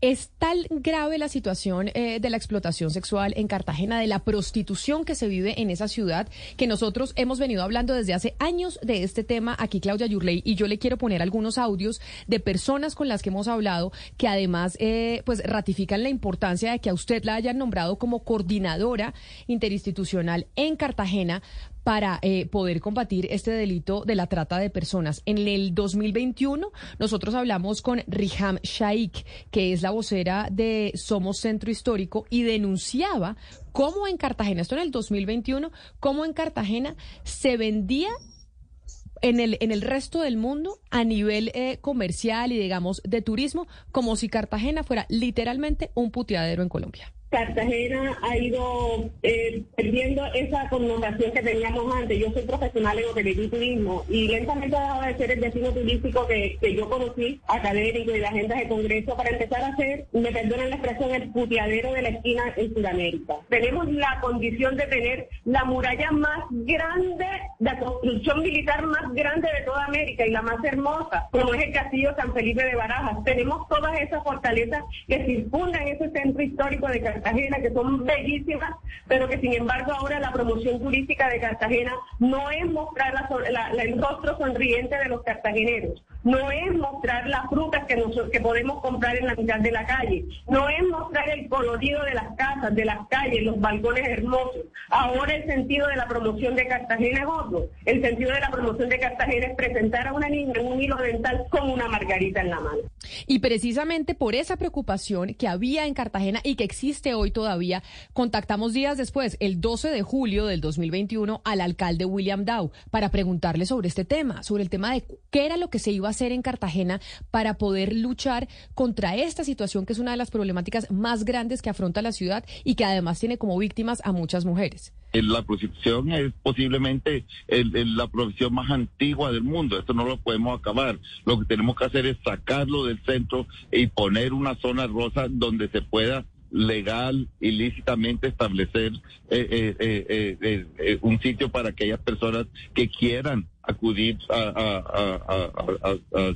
es tal grave la situación eh, de la explotación sexual en Cartagena, de la prostitución que se vive en esa ciudad, que nosotros hemos venido hablando desde hace años de este tema aquí, Claudia Yurley, y yo le quiero poner algunos audios de personas con las que hemos hablado que además eh, pues ratifican la importancia de que a usted la hayan nombrado como coordinadora interinstitucional en Cartagena para eh, poder combatir este delito de la trata de personas. En el 2021 nosotros hablamos con Riham Shaikh, que es la vocera de Somos Centro Histórico, y denunciaba cómo en Cartagena, esto en el 2021, cómo en Cartagena se vendía en el, en el resto del mundo a nivel eh, comercial y digamos de turismo, como si Cartagena fuera literalmente un puteadero en Colombia. Cartagena ha ido eh, perdiendo esa connotación que teníamos antes. Yo soy profesional en hotelería y turismo y lentamente ha dejado de ser el destino turístico que, que yo conocí, académico y de agendas de congreso, para empezar a ser, me perdonen la expresión, el puteadero de la esquina en Sudamérica. Tenemos la condición de tener la muralla más grande, la construcción militar más grande de toda América y la más hermosa, como es el Castillo San Felipe de Barajas. Tenemos todas esas fortalezas que circundan ese centro histórico de Cartagena Cartagena, que son bellísimas, pero que sin embargo ahora la promoción turística de Cartagena no es mostrar el rostro sonriente de los cartageneros, no es mostrar las frutas que, que podemos comprar en la mitad de la calle, no es mostrar el colorido de las casas, de las calles, los balcones hermosos. Ahora el sentido de la promoción de Cartagena es otro. El sentido de la promoción de Cartagena es presentar a una niña en un hilo dental con una margarita en la mano. Y precisamente por esa preocupación que había en Cartagena y que existe hoy todavía, contactamos días después, el 12 de julio del 2021, al alcalde William Dow para preguntarle sobre este tema, sobre el tema de qué era lo que se iba a hacer en Cartagena para poder luchar contra esta situación que es una de las problemáticas más grandes que afronta la ciudad y que además tiene como víctimas a muchas mujeres. La prostitución es posiblemente la profesión más antigua del mundo. Esto no lo podemos acabar. Lo que tenemos que hacer es sacarlo del centro y poner una zona rosa donde se pueda legal, ilícitamente establecer eh, eh, eh, un sitio para aquellas personas que quieran acudir a,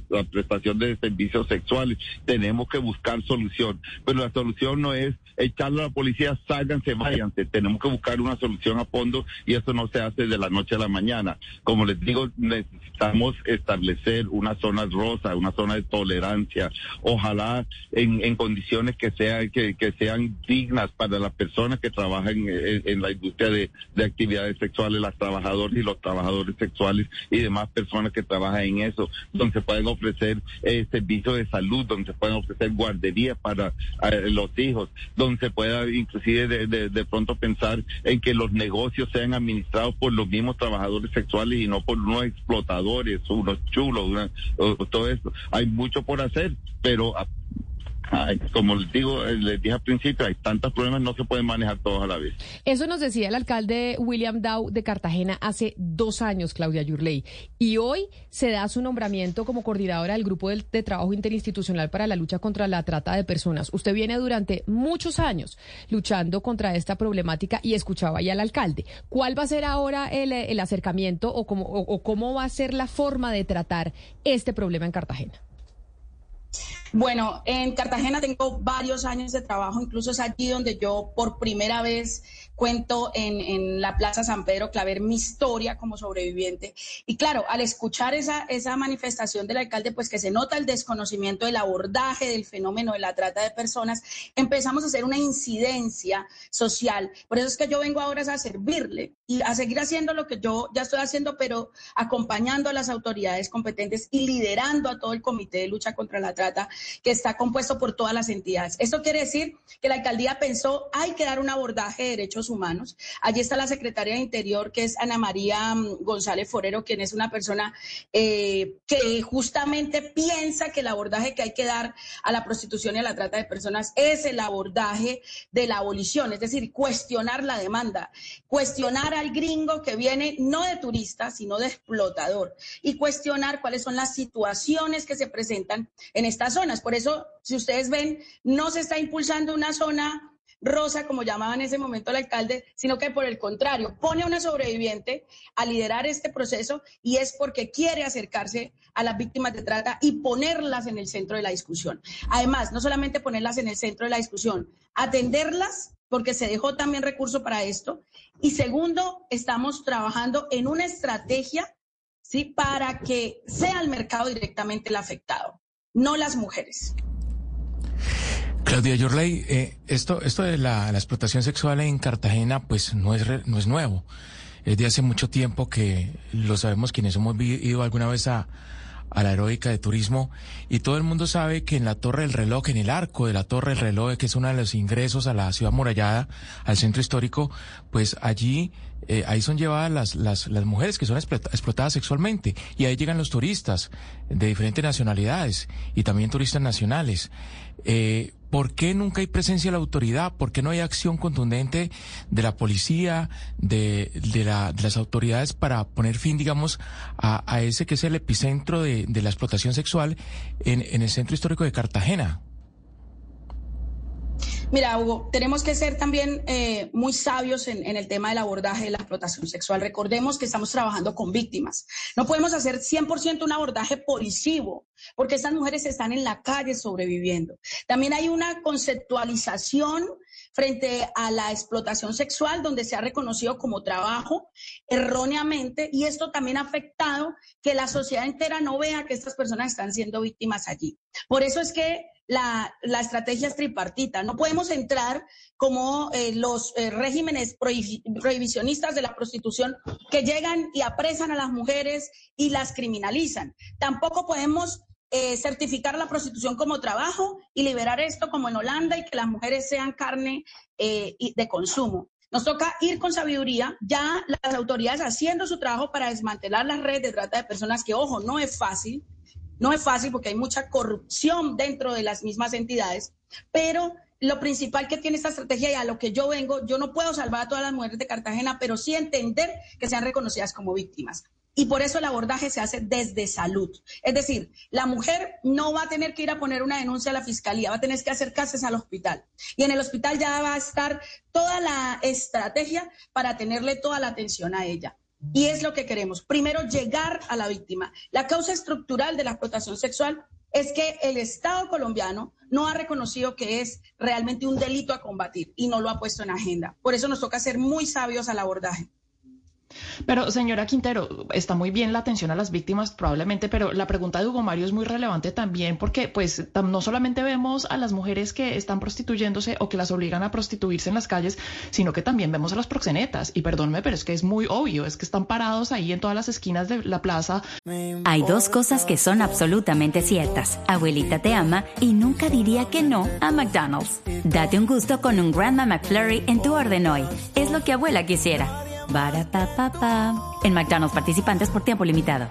la prestación de servicios sexuales. Tenemos que buscar solución. Pero la solución no es echarle a la policía, sálganse, váyanse. Tenemos que buscar una solución a fondo y eso no se hace de la noche a la mañana. Como les digo, necesitamos establecer una zona rosa, una zona de tolerancia. Ojalá en, en condiciones que, sea, que, que sean dignas para las personas que trabajan en, en la industria de, de actividades sexuales, las trabajadoras y los trabajadores sexuales y demás personas que trabajan en eso, donde se pueden ofrecer eh, servicios de salud, donde se pueden ofrecer guarderías para eh, los hijos, donde se pueda inclusive de, de, pronto pensar en que los negocios sean administrados por los mismos trabajadores sexuales y no por unos explotadores, unos chulos, todo esto. Hay mucho por hacer, pero como les digo, eh, les dije al principio, hay tantos problemas, no se pueden manejar todos a la vez. Eso nos decía el alcalde William Dow de Cartagena hace dos años, Claudia Yurley. Y hoy se da su nombramiento como coordinadora del Grupo de, Trabajo Interinstitucional para la Lucha contra la Trata de Personas. Usted viene durante muchos años luchando contra esta problemática y escuchaba ya al alcalde. ¿Cuál va a ser ahora el, acercamiento o cómo, o cómo va a ser la forma de tratar este problema en Cartagena? Bueno, en Cartagena tengo varios años de trabajo, incluso es allí donde yo por primera vez cuento en, la Plaza San Pedro Claver mi historia como sobreviviente. Y claro, al escuchar esa, esa manifestación del alcalde, pues que se nota el desconocimiento del abordaje del fenómeno de la trata de personas, empezamos a hacer una incidencia social. Por eso es que yo vengo ahora a servirle y a seguir haciendo lo que yo ya estoy haciendo, pero acompañando a las autoridades competentes y liderando a todo el Comité de Lucha contra la Trata, que está compuesto por todas las entidades. Esto quiere decir que la alcaldía pensó, hay que dar un abordaje de derechos humanos. Allí está la secretaria de Interior, que es Ana María mm, González Forero, quien es una persona eh, que justamente piensa que el abordaje que hay que dar a la prostitución y a la trata de personas es el abordaje de la abolición, es decir, cuestionar la demanda, cuestionar al gringo que viene no de turista, sino de explotador, y cuestionar cuáles son las situaciones que se presentan en estas zonas. Por eso, si ustedes ven, no se está impulsando una zona rosa, como llamaba en ese momento el alcalde, sino que por el contrario, pone a una sobreviviente a liderar este proceso y es porque quiere acercarse a las víctimas de trata y ponerlas en el centro de la discusión. Además, no solamente ponerlas en el centro de la discusión, atenderlas porque se dejó también recurso para esto. Y segundo, estamos trabajando en una estrategia ¿sí? para que sea el mercado directamente el afectado, no las mujeres. Claudia Yorley, eh, esto, esto de la, explotación sexual en Cartagena, pues no es, no es nuevo. Es de hace mucho tiempo que lo sabemos quienes hemos ido alguna vez a, a la heroica de turismo y todo el mundo sabe que en la Torre del Reloj, en el arco de la Torre del Reloj, que es uno de los ingresos a la ciudad murallada, al centro histórico, pues allí, eh, ahí son llevadas las, las, las mujeres que son explotadas sexualmente y ahí llegan los turistas de diferentes nacionalidades y también turistas nacionales. Eh, ¿Por qué nunca hay presencia de la autoridad? ¿Por qué no hay acción contundente de la policía, de, de, la, de las autoridades para poner fin, digamos, a, a, ese que es el epicentro de, de la explotación sexual en, en el centro histórico de Cartagena? Mira, Hugo, tenemos que ser también eh, muy sabios en, el tema del abordaje de la explotación sexual. Recordemos que estamos trabajando con víctimas. No podemos hacer 100% un abordaje policivo, porque estas mujeres están en la calle sobreviviendo. También hay una conceptualización frente a la explotación sexual, donde se ha reconocido como trabajo erróneamente, y esto también ha afectado que la sociedad entera no vea que estas personas están siendo víctimas allí. Por eso es que la, estrategia es tripartita. No podemos entrar como eh, los eh, regímenes prohibicionistas de la prostitución que llegan y apresan a las mujeres y las criminalizan. Tampoco podemos eh, certificar la prostitución como trabajo y liberar esto como en Holanda y que las mujeres sean carne de consumo. Nos toca ir con sabiduría, ya las autoridades haciendo su trabajo para desmantelar las redes de trata de personas, que ojo, no es fácil, no es fácil porque hay mucha corrupción dentro de las mismas entidades, pero lo principal que tiene esta estrategia y a lo que yo vengo, yo no puedo salvar a todas las mujeres de Cartagena, pero sí entender que sean reconocidas como víctimas. Y por eso el abordaje se hace desde salud. Es decir, la mujer no va a tener que ir a poner una denuncia a la fiscalía, va a tener que acercarse al hospital. Y en el hospital ya va a estar toda la estrategia para tenerle toda la atención a ella. Y es lo que queremos. Primero, llegar a la víctima. La causa estructural de la explotación sexual es que el Estado colombiano no ha reconocido que es realmente un delito a combatir y no lo ha puesto en agenda. Por eso nos toca ser muy sabios al abordaje. Pero, señora Quintero, está muy bien la atención a las víctimas, probablemente, pero la pregunta de Hugo Mario es muy relevante también porque, pues, no solamente vemos a las mujeres que están prostituyéndose o que las obligan a prostituirse en las calles, sino que también vemos a los proxenetas. Y perdónme, pero es que es muy obvio, es que están parados ahí en todas las esquinas de la plaza. Hay dos cosas que son absolutamente ciertas. Abuelita te ama y nunca diría que no a McDonald's. Date un gusto con un Grandma McFlurry en tu orden hoy. Es lo que abuela quisiera. En McDonald's participantes por tiempo limitado.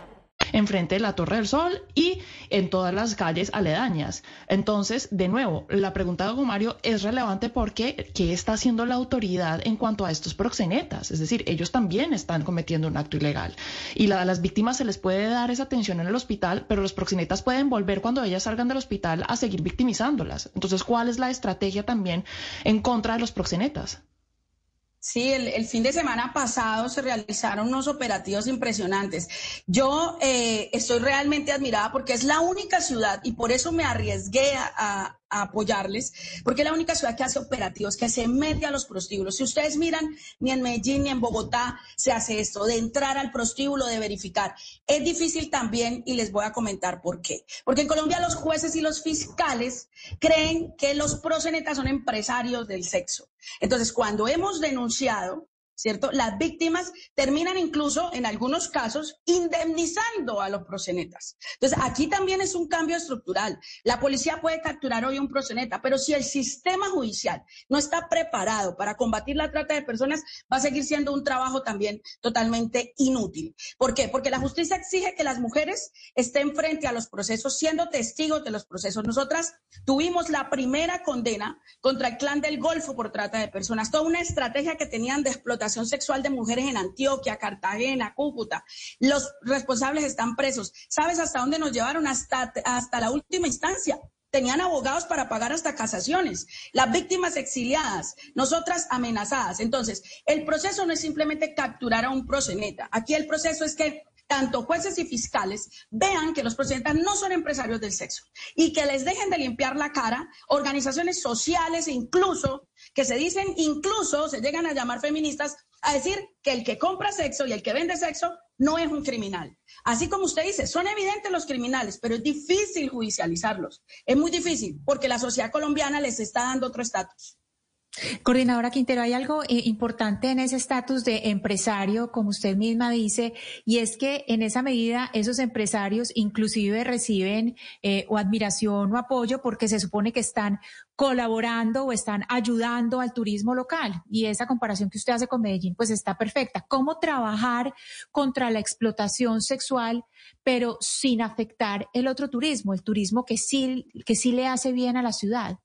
Enfrente de la Torre del Sol y en todas las calles aledañas. Entonces, de nuevo, la pregunta de Hugo Mario es relevante porque ¿qué está haciendo la autoridad en cuanto a estos proxenetas? Es decir, ellos también están cometiendo un acto ilegal. Y a las víctimas se les puede dar esa atención en el hospital, pero los proxenetas pueden volver cuando ellas salgan del hospital a seguir victimizándolas. Entonces, ¿cuál es la estrategia también en contra de los proxenetas? Sí, el, fin de semana pasado se realizaron unos operativos impresionantes. Yo eh, estoy realmente admirada porque es la única ciudad y por eso me arriesgué a, apoyarles, porque es la única ciudad que hace operativos, que se mete a los prostíbulos. Si ustedes miran, ni en Medellín ni en Bogotá se hace esto, de entrar al prostíbulo, de verificar. Es difícil también y les voy a comentar por qué. Porque en Colombia los jueces y los fiscales creen que los prosenetas son empresarios del sexo. Entonces, cuando hemos denunciado ¿cierto? Las víctimas terminan incluso, en algunos casos, indemnizando a los prosenetas. Entonces, aquí también es un cambio estructural. La policía puede capturar hoy un proseneta, pero si el sistema judicial no está preparado para combatir la trata de personas, va a seguir siendo un trabajo también totalmente inútil. ¿Por qué? Porque la justicia exige que las mujeres estén frente a los procesos, siendo testigos de los procesos. Nosotras tuvimos la primera condena contra el clan del Golfo por trata de personas, toda una estrategia que tenían de explotación sexual de mujeres en Antioquia, Cartagena, Cúcuta. Los responsables están presos. ¿Sabes hasta dónde nos llevaron? Hasta, hasta la última instancia tenían abogados para pagar hasta casaciones, las víctimas exiliadas, nosotras amenazadas. Entonces, el proceso no es simplemente capturar a un proseneta. Aquí el proceso es que tanto jueces y fiscales vean que los proxenetas no son empresarios del sexo y que les dejen de limpiar la cara organizaciones sociales e incluso que se dicen, incluso se llegan a llamar feministas a decir que el que compra sexo y el que vende sexo no es un criminal. Así como usted dice, son evidentes los criminales, pero es difícil judicializarlos. Es muy difícil porque la sociedad colombiana les está dando otro estatus. Coordinadora Quintero, hay algo eh, importante en ese estatus de empresario, como usted misma dice, y es que en esa medida esos empresarios inclusive reciben eh, o admiración o apoyo porque se supone que están colaborando o están ayudando al turismo local. Y esa comparación que usted hace con Medellín, pues está perfecta. ¿Cómo trabajar contra la explotación sexual, pero sin afectar el otro turismo, el turismo que sí, que sí le hace bien a la ciudad?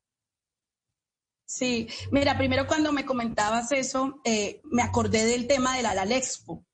Sí, mira, primero cuando me comentabas eso, eh, me acordé del tema de la LALEXPO,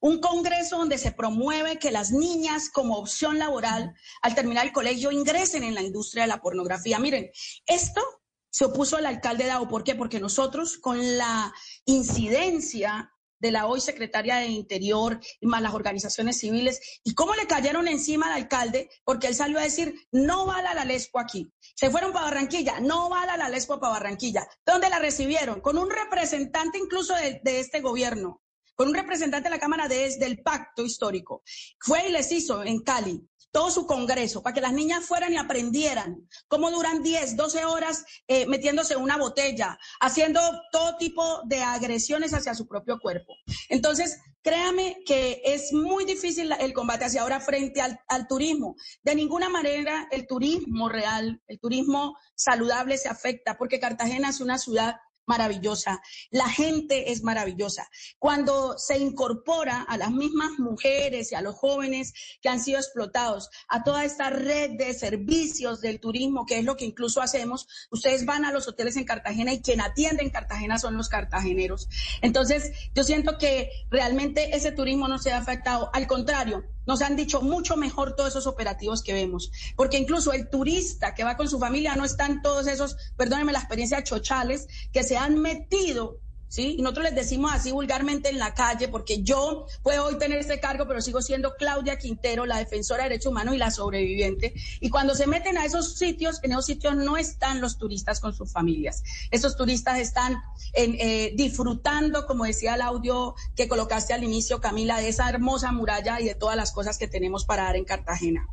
un congreso donde se promueve que las niñas como opción laboral al terminar el colegio ingresen en la industria de la pornografía. Miren, esto se opuso al alcalde Dao. ¿Por qué? Porque nosotros con la incidencia de la hoy secretaria de Interior más las organizaciones civiles, y cómo le cayeron encima al alcalde, porque él salió a decir, no va la Lespo aquí. Se fueron para Barranquilla, no va la Lespo para Barranquilla. ¿Dónde la recibieron? Con un representante incluso de, de este gobierno, con un representante de la Cámara de, del Pacto Histórico. Fue y les hizo en Cali todo su congreso, para que las niñas fueran y aprendieran cómo duran 10, 12 horas eh, metiéndose una botella, haciendo todo tipo de agresiones hacia su propio cuerpo. Entonces, créame que es muy difícil el combate hacia ahora frente al turismo. De ninguna manera el turismo real, el turismo saludable se afecta, porque Cartagena es una ciudad maravillosa, la gente es maravillosa. Cuando se incorpora a las mismas mujeres y a los jóvenes que han sido explotados, a toda esta red de servicios del turismo, que es lo que incluso hacemos, ustedes van a los hoteles en Cartagena y quien atiende en Cartagena son los cartageneros. Entonces, yo siento que realmente ese turismo no se ha afectado, al contrario, nos han dicho mucho mejor todos esos operativos que vemos, porque incluso el turista que va con su familia no están todos esos, perdónenme la experiencia, chochales que se han metido ¿sí? Y nosotros les decimos así vulgarmente en la calle, porque yo puedo hoy tener este cargo, pero sigo siendo Claudia Quintero, la defensora de derechos humanos y la sobreviviente. Y cuando se meten a esos sitios, en esos sitios no están los turistas con sus familias. Esos turistas están eh, disfrutando, como decía el audio que colocaste al inicio, Camila, de esa hermosa muralla y de todas las cosas que tenemos para dar en Cartagena.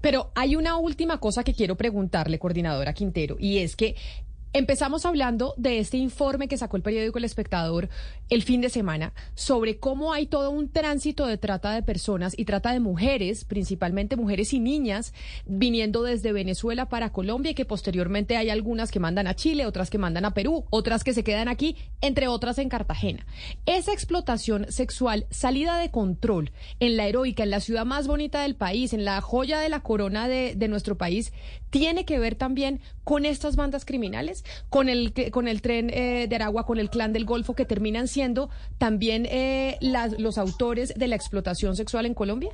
Pero hay una última cosa que quiero preguntarle, coordinadora Quintero, y es que Empezamos hablando de este informe que sacó el periódico El Espectador el fin de semana sobre cómo hay todo un tránsito de trata de personas y trata de mujeres, principalmente mujeres y niñas, viniendo desde Venezuela para Colombia y que posteriormente hay algunas que mandan a Chile, otras que mandan a Perú, otras que se quedan aquí, entre otras en Cartagena. Esa explotación sexual salida de control en la heroica, en la ciudad más bonita del país, en la joya de la corona de, de nuestro país, tiene que ver también con estas bandas criminales, con el, con el tren eh, de Aragua, con el clan del Golfo, que terminan siendo también eh, los autores de la explotación sexual en Colombia?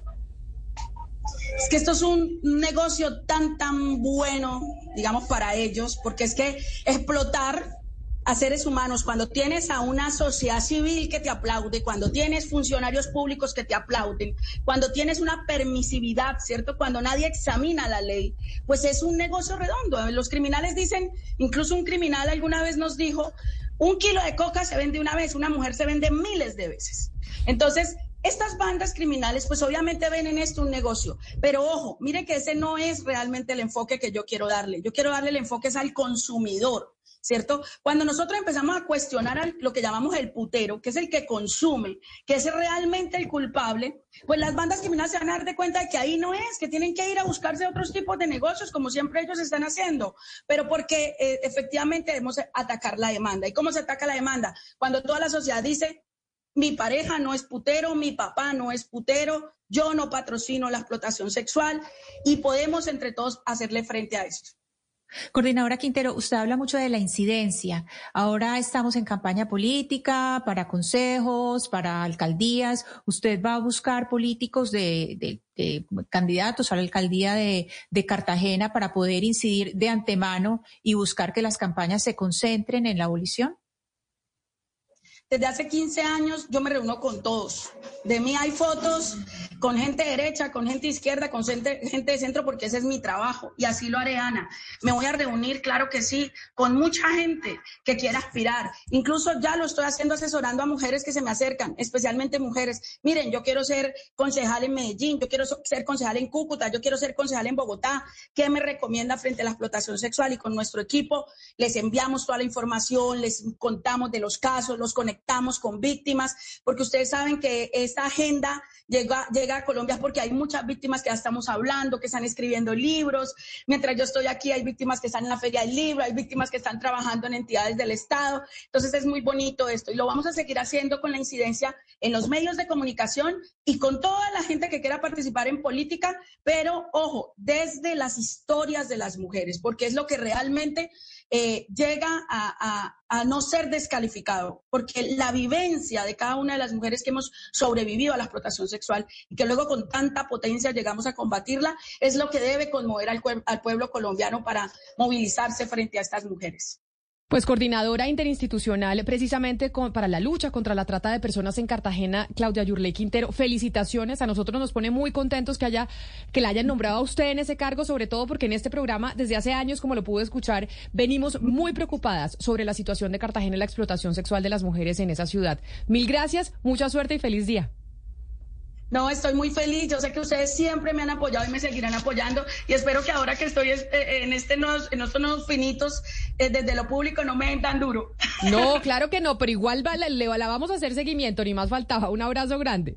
Es que esto es un negocio tan, tan bueno, digamos, para ellos, porque es que explotar a seres humanos, cuando tienes a una sociedad civil que te aplaude, cuando tienes funcionarios públicos que te aplauden, cuando tienes una permisividad, ¿cierto? Cuando nadie examina la ley, pues es un negocio redondo. Los criminales dicen, incluso un criminal alguna vez nos dijo, un kilo de coca se vende una vez, una mujer se vende miles de veces. Entonces, estas bandas criminales, pues obviamente ven en esto un negocio, pero ojo, mire que ese no es realmente el enfoque que yo quiero darle. Yo quiero darle el enfoque es al consumidor. ¿cierto? Cuando nosotros empezamos a cuestionar lo que llamamos el putero, que es el que consume, que es realmente el culpable, pues las bandas criminales se van a dar de cuenta de que ahí no es, que tienen que ir a buscarse otros tipos de negocios, como siempre ellos están haciendo, pero porque eh, efectivamente debemos atacar la demanda. ¿Y cómo se ataca la demanda? Cuando toda la sociedad dice, mi pareja no es putero, mi papá no es putero, yo no patrocino la explotación sexual y podemos entre todos hacerle frente a eso. Coordinadora Quintero, usted habla mucho de la incidencia. Ahora estamos en campaña política para consejos, para alcaldías. ¿Usted va a buscar políticos de, candidatos a la alcaldía de Cartagena para poder incidir de antemano y buscar que las campañas se concentren en la abolición? Desde hace 15 años yo me reúno con todos. De mí hay fotos con gente derecha, con gente izquierda, con gente, de centro, porque ese es mi trabajo y así lo haré, Ana. Me voy a reunir, claro que sí, con mucha gente que quiera aspirar. Incluso ya lo estoy haciendo asesorando a mujeres que se me acercan, especialmente mujeres. Miren, yo quiero ser concejal en Medellín, yo quiero ser concejal en Cúcuta, yo quiero ser concejal en Bogotá. ¿Qué me recomienda frente a la explotación sexual? Y con nuestro equipo les enviamos toda la información, les contamos de los casos, los conectamos estamos con víctimas, porque ustedes saben que esta agenda llega, llega a Colombia porque hay muchas víctimas que ya estamos hablando, que están escribiendo libros. Mientras yo estoy aquí, hay víctimas que están en la Feria del Libro, hay víctimas que están trabajando en entidades del Estado. Entonces es muy bonito esto y lo vamos a seguir haciendo con la incidencia en los medios de comunicación y con toda la gente que quiera participar en política, pero ojo, desde las historias de las mujeres, porque es lo que realmente eh, llega a, no ser descalificado, porque la vivencia de cada una de las mujeres que hemos sobrevivido a la explotación sexual y que luego con tanta potencia llegamos a combatirla, es lo que debe conmover al, al pueblo colombiano para movilizarse frente a estas mujeres. Pues coordinadora interinstitucional precisamente para la lucha contra la trata de personas en Cartagena, Claudia Yurley Quintero, felicitaciones. A nosotros nos pone muy contentos que haya que la hayan nombrado a usted en ese cargo, sobre todo porque en este programa desde hace años, como lo pude escuchar, venimos muy preocupadas sobre la situación de Cartagena y la explotación sexual de las mujeres en esa ciudad. Mil gracias, mucha suerte y feliz día. No, estoy muy feliz. Yo sé que ustedes siempre me han apoyado y me seguirán apoyando. Y espero que ahora que estoy eh, en, este en estos nuevos finitos, eh, desde lo público no me den tan duro. No, claro que no, pero igual le, la vamos a hacer seguimiento, ni más faltaba. Un abrazo grande.